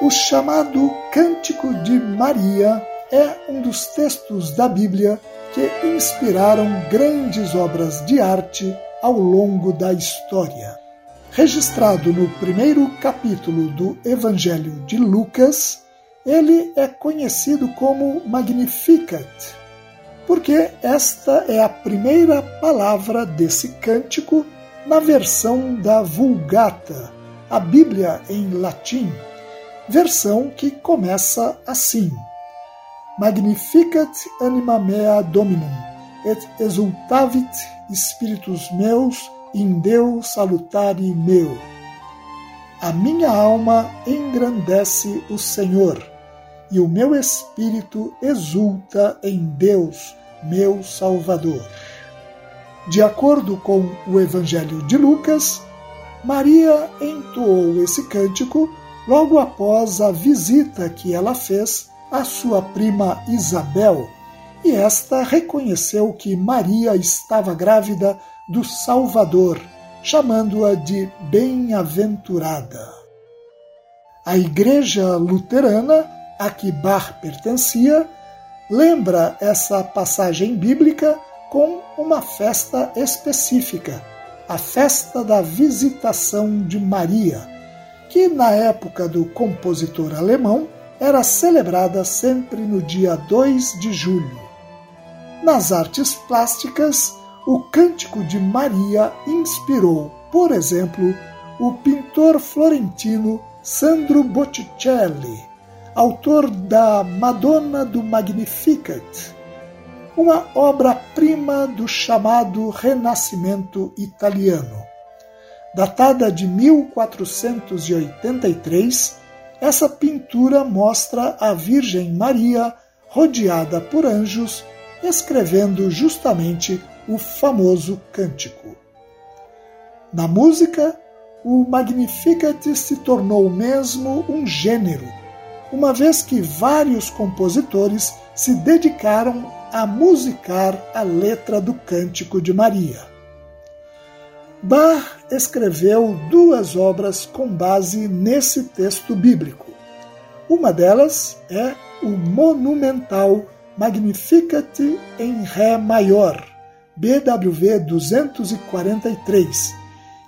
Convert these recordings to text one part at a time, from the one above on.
O chamado Cântico de Maria é um dos textos da Bíblia que inspiraram grandes obras de arte ao longo da história. Registrado no primeiro capítulo do Evangelho de Lucas, ele é conhecido como Magnificat, porque esta é a primeira palavra desse cântico na versão da Vulgata, a Bíblia em latim versão que começa assim: Magnificat anima mea Dominum, et exultavit spiritus meus in Deus salutare meu. A minha alma engrandece o Senhor, e o meu espírito exulta em Deus, meu Salvador. De acordo com o Evangelho de Lucas, Maria entoou esse cântico logo após a visita que ela fez à sua prima Isabel, e esta reconheceu que Maria estava grávida do Salvador, chamando-a de bem-aventurada. A Igreja Luterana, a que Bach pertencia, lembra essa passagem bíblica com uma festa específica, a festa da Visitação de Maria que na época do compositor alemão era celebrada sempre no dia 2 de julho. Nas artes plásticas, o Cântico de Maria inspirou, por exemplo, o pintor florentino Sandro Botticelli, autor da Madonna do Magnificat, uma obra-prima do chamado Renascimento italiano. Datada de 1483, essa pintura mostra a Virgem Maria rodeada por anjos, escrevendo justamente o famoso cântico. Na música, o Magnificat se tornou mesmo um gênero, uma vez que vários compositores se dedicaram a musicar a letra do Cântico de Maria. Bach escreveu duas obras com base nesse texto bíblico. Uma delas é o monumental Magnificat em Ré maior, BWV 243,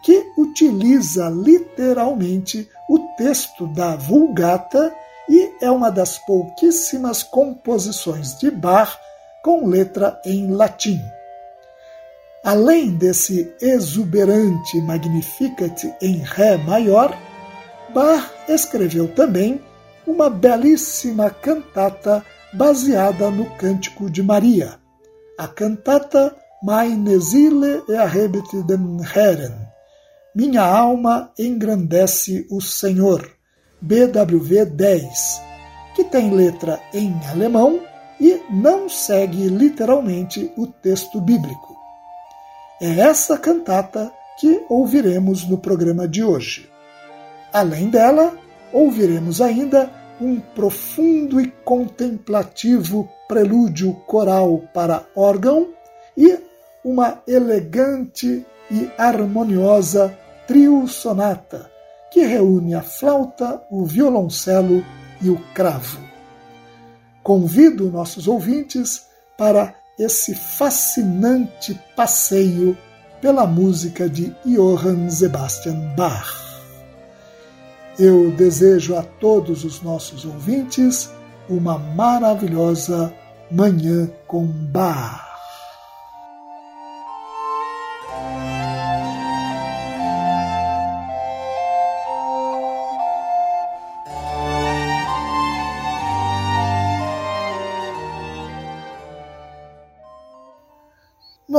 que utiliza literalmente o texto da Vulgata e é uma das pouquíssimas composições de Bach com letra em latim. Além desse exuberante Magnificat em Ré maior, Bach escreveu também uma belíssima cantata baseada no Cântico de Maria, a cantata Meine Seele erhebt den Herren, Minha alma engrandece o Senhor, BWV 10, que que tem letra em alemão e não segue literalmente o texto bíblico. É essa cantata que ouviremos no programa de hoje. Além dela, ouviremos ainda um profundo e contemplativo prelúdio coral para órgão e uma elegante e harmoniosa trio sonata que reúne a flauta, o violoncelo e o cravo. Convido nossos ouvintes para esse fascinante passeio pela música de Johann Sebastian Bach. Eu desejo a todos os nossos ouvintes uma maravilhosa Manhã com Bach.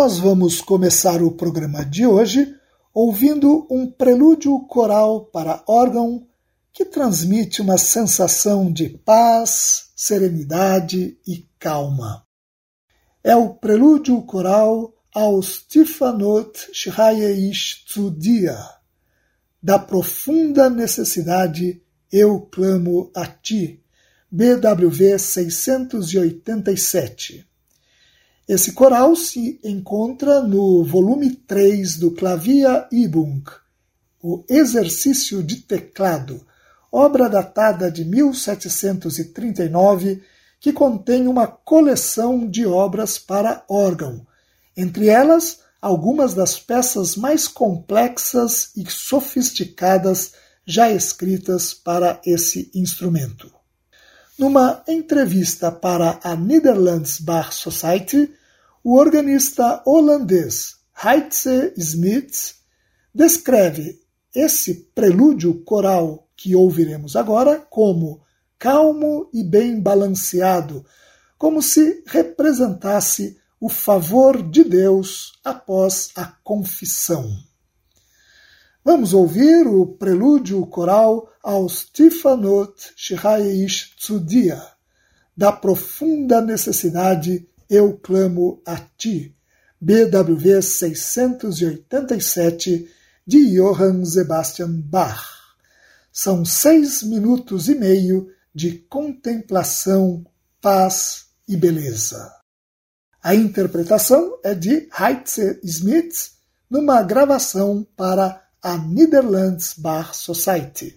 Nós vamos começar o programa de hoje ouvindo um prelúdio coral para órgão que transmite uma sensação de paz, serenidade e calma. É o prelúdio coral ao Stefanot Shirayeish Tzudia. Da profunda necessidade eu clamo a ti. BWV 687. Esse coral se encontra no volume 3 do Clavia Übung, o Exercício de Teclado, obra datada de 1739, que contém uma coleção de obras para órgão, entre elas algumas das peças mais complexas e sofisticadas já escritas para esse instrumento. Numa entrevista para a Netherlands Bar Society, o organista holandês Heitze Smith descreve esse prelúdio coral que ouviremos agora como calmo e bem balanceado, como se representasse o favor de Deus após a confissão. Vamos ouvir o prelúdio coral ao Stefanot Shiraish Tzudia, da profunda necessidade eu clamo a ti, BWV 687 de Johann Sebastian Bach. São seis minutos e meio de contemplação, paz e beleza. A interpretação é de Heitze Smith numa gravação para a Netherlands Bar Society.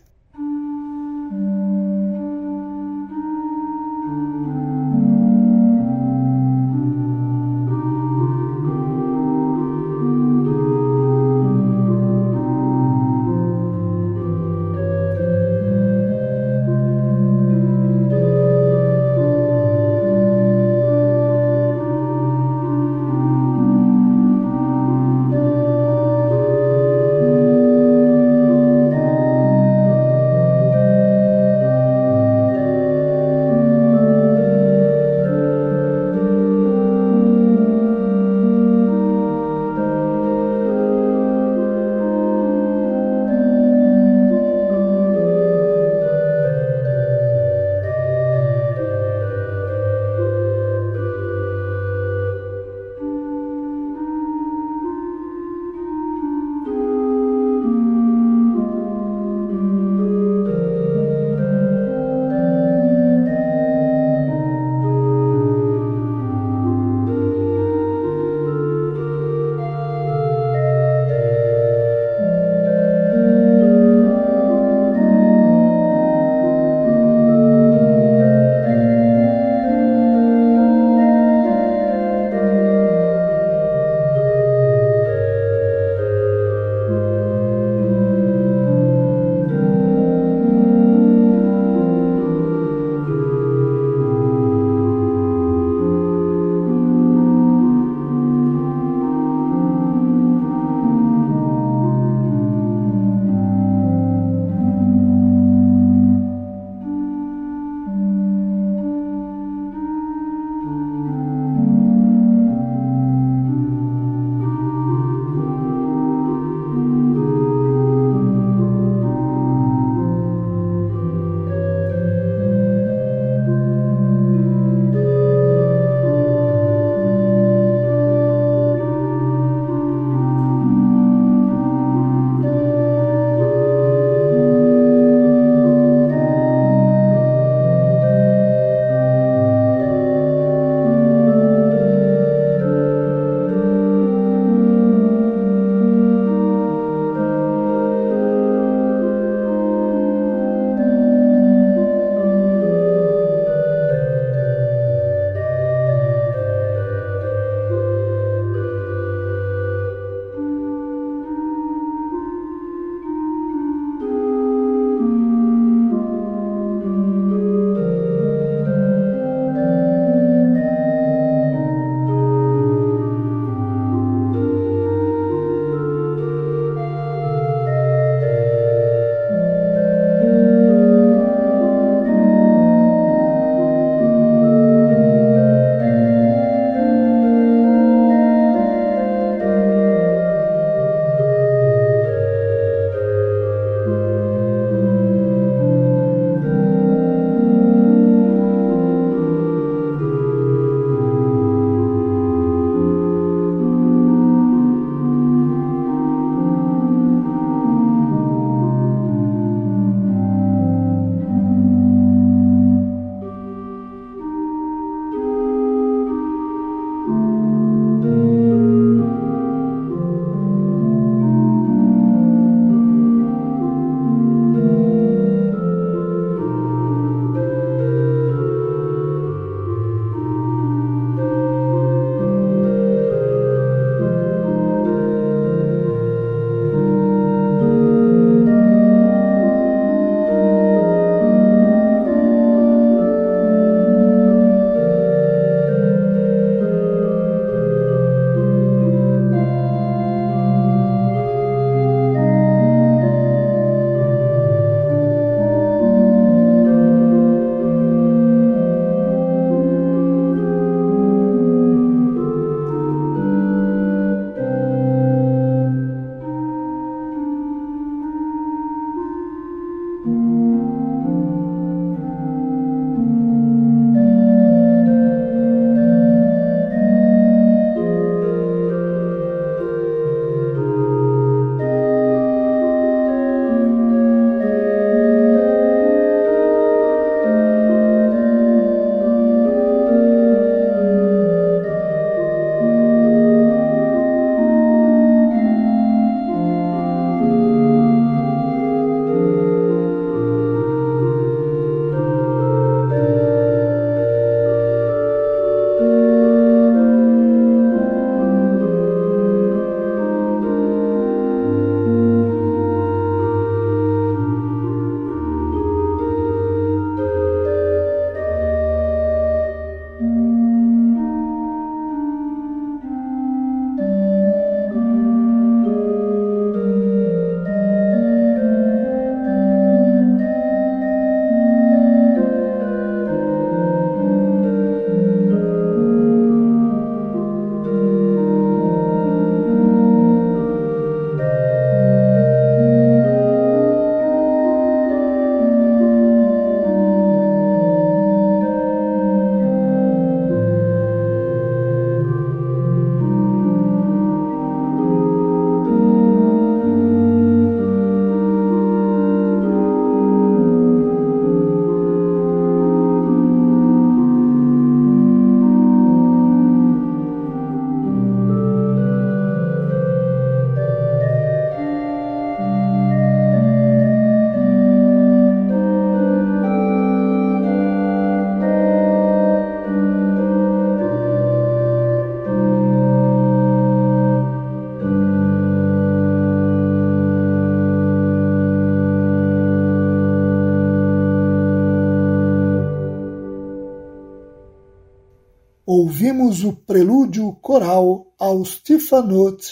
Ouvimos o prelúdio coral ao Stefanot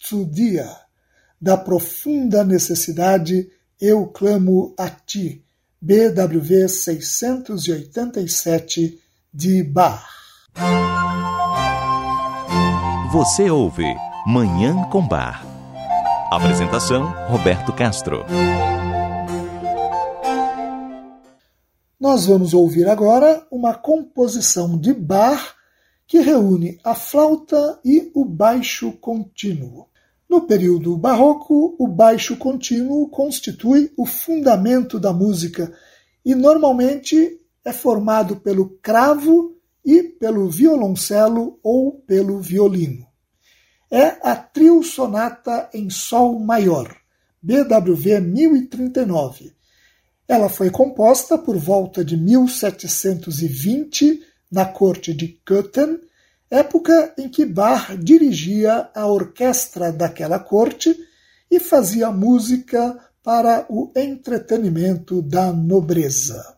Tzudia, da profunda necessidade Eu clamo a ti, BWV 687 de Bach. Você ouve Manhã com Bar. Apresentação Roberto Castro. Nós vamos ouvir agora uma composição de Bach que reúne a flauta e o baixo contínuo. No período barroco, o baixo contínuo constitui o fundamento da música e normalmente é formado pelo cravo e pelo violoncelo ou pelo violino. É a trio sonata em sol maior, BWV 1039, ela foi composta por volta de 1720 na corte de Köthen, época em que Bach dirigia a orquestra daquela corte e fazia música para o entretenimento da nobreza.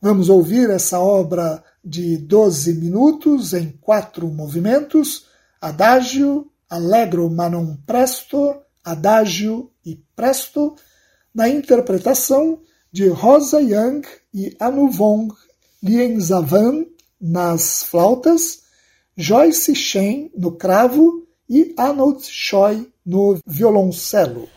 Vamos ouvir essa obra de 12 minutos em quatro movimentos: adagio, allegro ma non presto, adagio e presto, na interpretação de Rosa Young e Anu Vong Lienzavan nas flautas, Joyce Shen no cravo e Arnold Choi no violoncelo.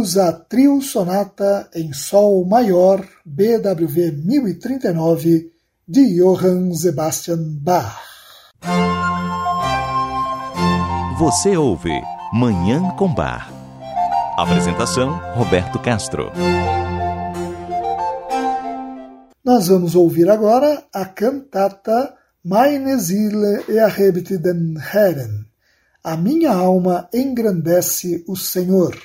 Ouvimos a Trio Sonata em Sol Maior, BWV 1039, de Johann Sebastian Bach. Você ouve Manhã com Bar. Apresentação: Roberto Castro. Nós vamos ouvir agora a cantata Meine Seele erhebt den Herren. A minha alma engrandece o Senhor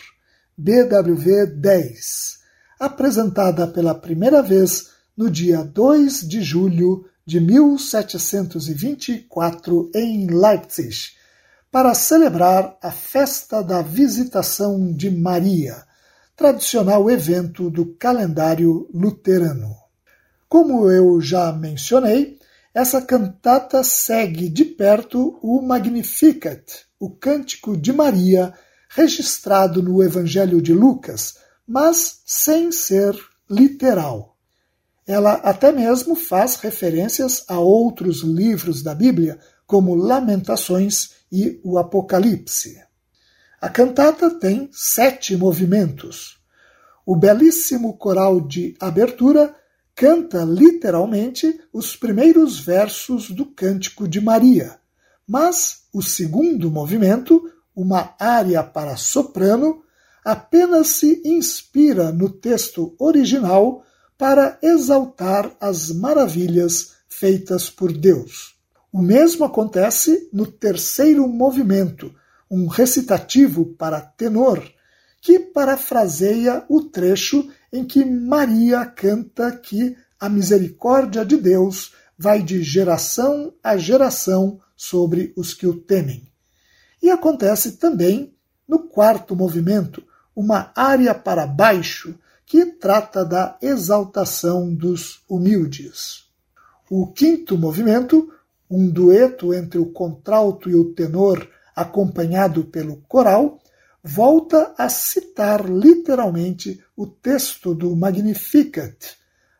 BWV 10, apresentada pela primeira vez no dia 2 de julho de 1724 em Leipzig, para celebrar a festa da Visitação de Maria, tradicional evento do calendário luterano. Como eu já mencionei, essa cantata segue de perto o Magnificat, o Cântico de Maria, registrado no Evangelho de Lucas, mas sem ser literal. Ela até mesmo faz referências a outros livros da Bíblia, como Lamentações e o Apocalipse. A cantata tem sete movimentos. O belíssimo coral de abertura canta literalmente os primeiros versos do Cântico de Maria, mas o segundo movimento uma área para soprano, apenas se inspira no texto original para exaltar as maravilhas feitas por Deus. O mesmo acontece no terceiro movimento, um recitativo para tenor, que parafraseia o trecho em que Maria canta que a misericórdia de Deus vai de geração a geração sobre os que o temem. E acontece também no quarto movimento, uma área para baixo que trata da exaltação dos humildes. O quinto movimento, um dueto entre o contralto e o tenor acompanhado pelo coral, volta a citar literalmente o texto do Magnificat,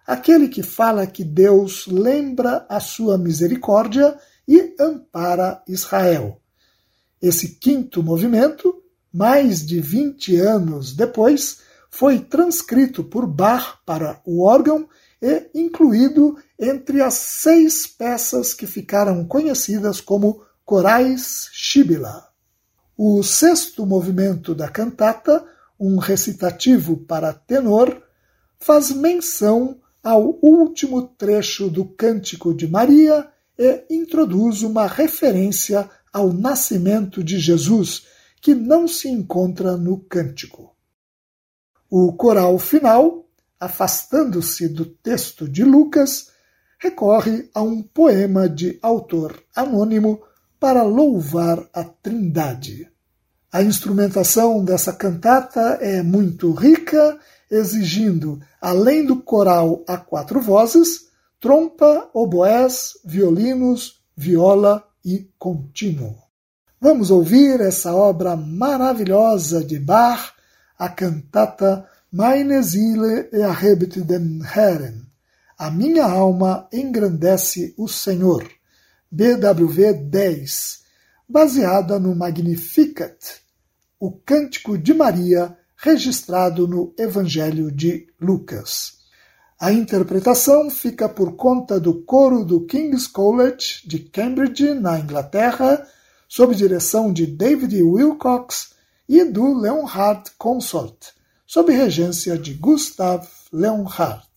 aquele que fala que Deus lembra a sua misericórdia e ampara Israel. Esse quinto movimento, mais de 20 anos depois, foi transcrito por Bach para o órgão e incluído entre as seis peças que ficaram conhecidas como corais Shibila. O sexto movimento da cantata, um recitativo para tenor, faz menção ao último trecho do Cântico de Maria e introduz uma referência ao nascimento de Jesus, que não se encontra no cântico. O coral final, afastando-se do texto de Lucas, recorre a um poema de autor anônimo para louvar a Trindade. A instrumentação dessa cantata é muito rica, exigindo, além do coral a quatro vozes, trompa, oboés, violinos, viola e contínuo. Vamos ouvir essa obra maravilhosa de Bach, a cantata Meine Seele erhebt den Herren. A minha alma engrandece o Senhor. BWV 10, baseada no Magnificat, o Cântico de Maria, registrado no Evangelho de Lucas. A interpretação fica por conta do coro do King's College de Cambridge, na Inglaterra, sob direção de David Wilcox e do Leonhard Consort, sob regência de Gustav Leonhard.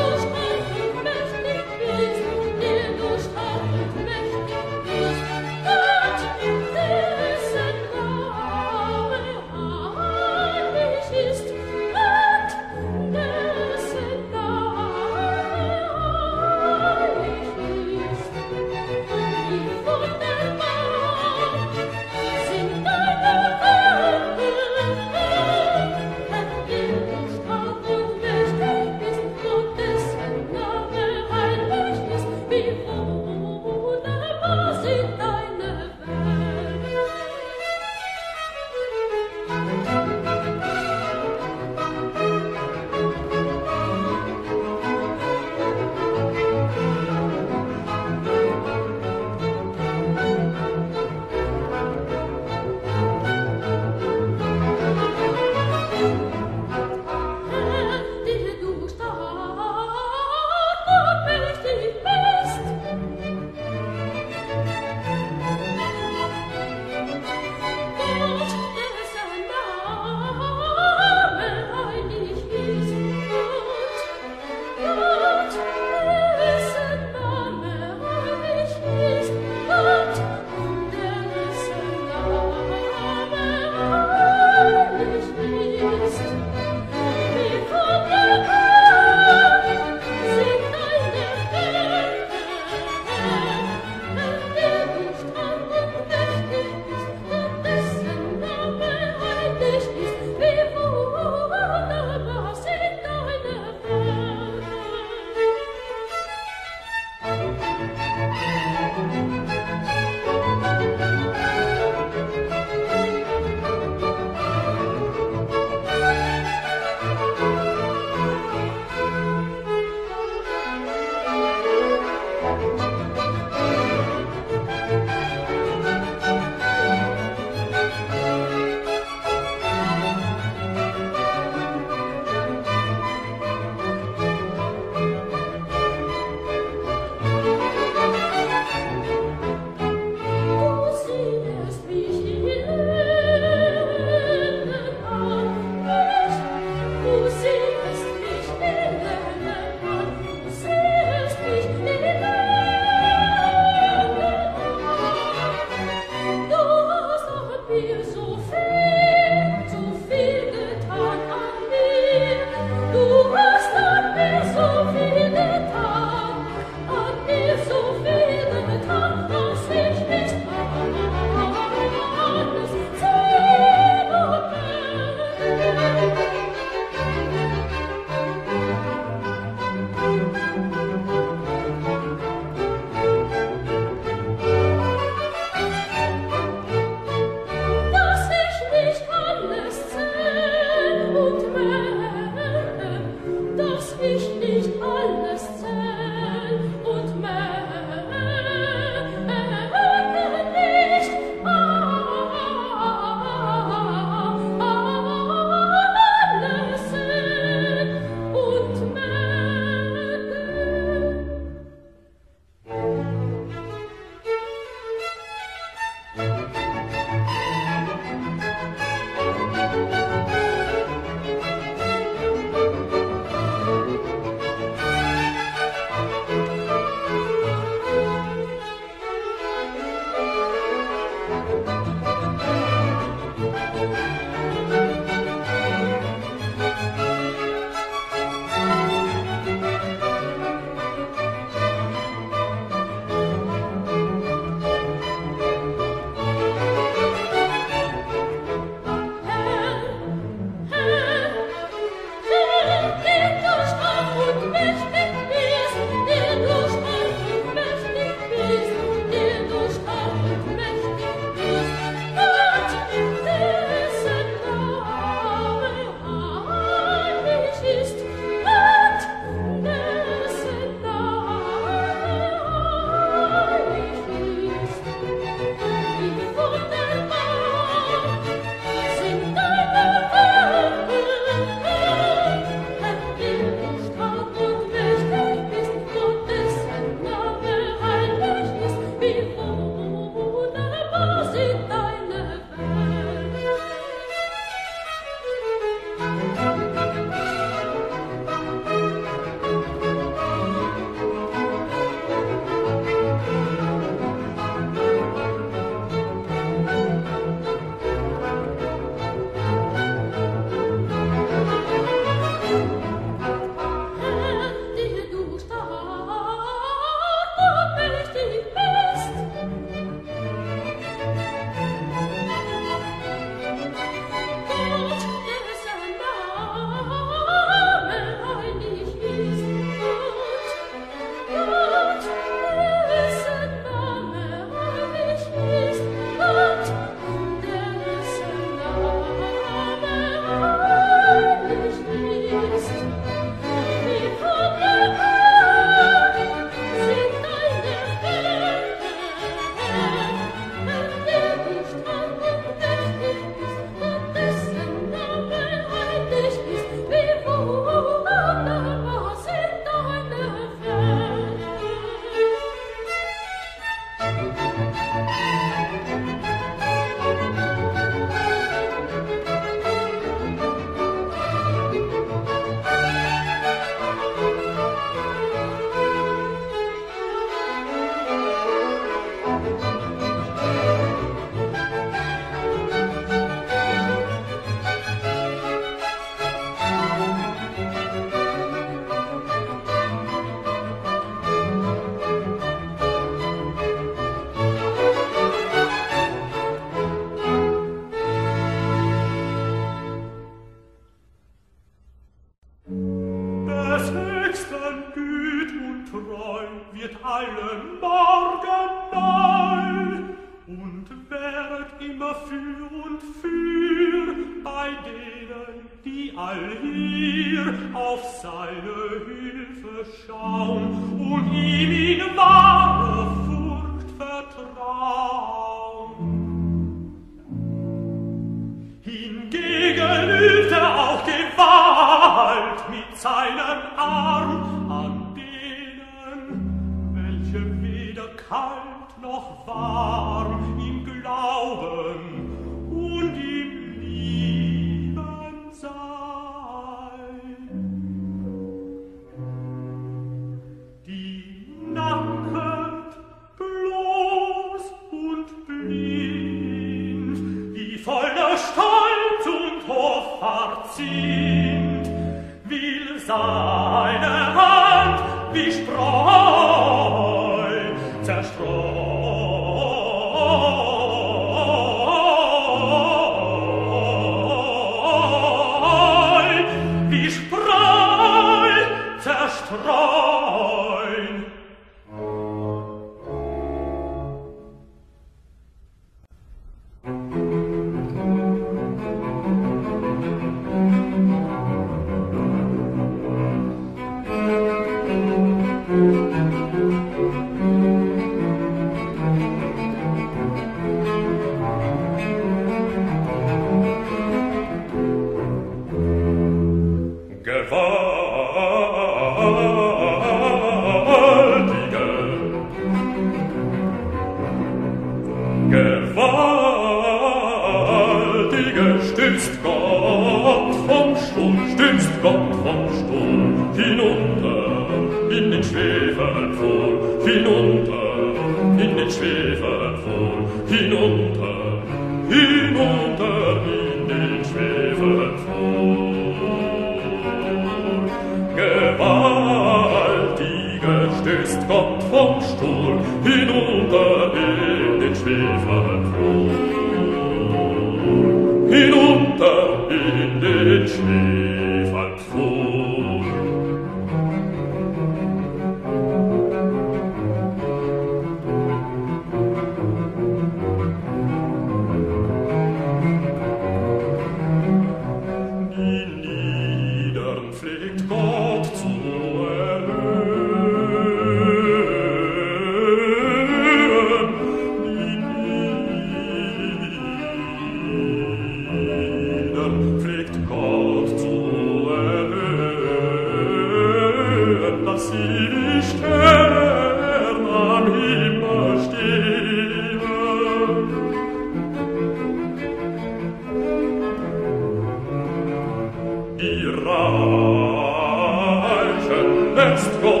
ernst, Gott.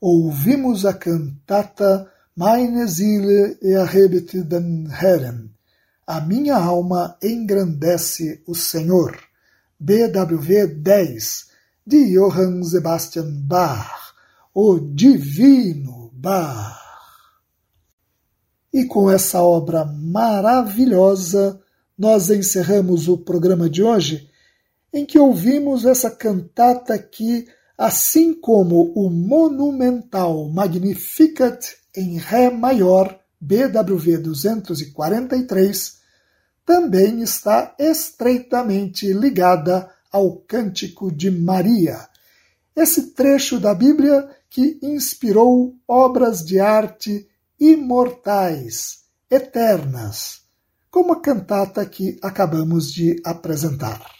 Ouvimos a cantata Meine Seele erhebt den Herrn. A minha alma engrandece o Senhor. BWV 10, de Johann Sebastian Bach, o Divino Bach. E com essa obra maravilhosa, nós encerramos o programa de hoje, em que ouvimos essa cantata que assim como o monumental Magnificat em Ré maior, BWV 243, também está estreitamente ligada ao Cântico de Maria, esse trecho da Bíblia que inspirou obras de arte imortais, eternas, como a cantata que acabamos de apresentar.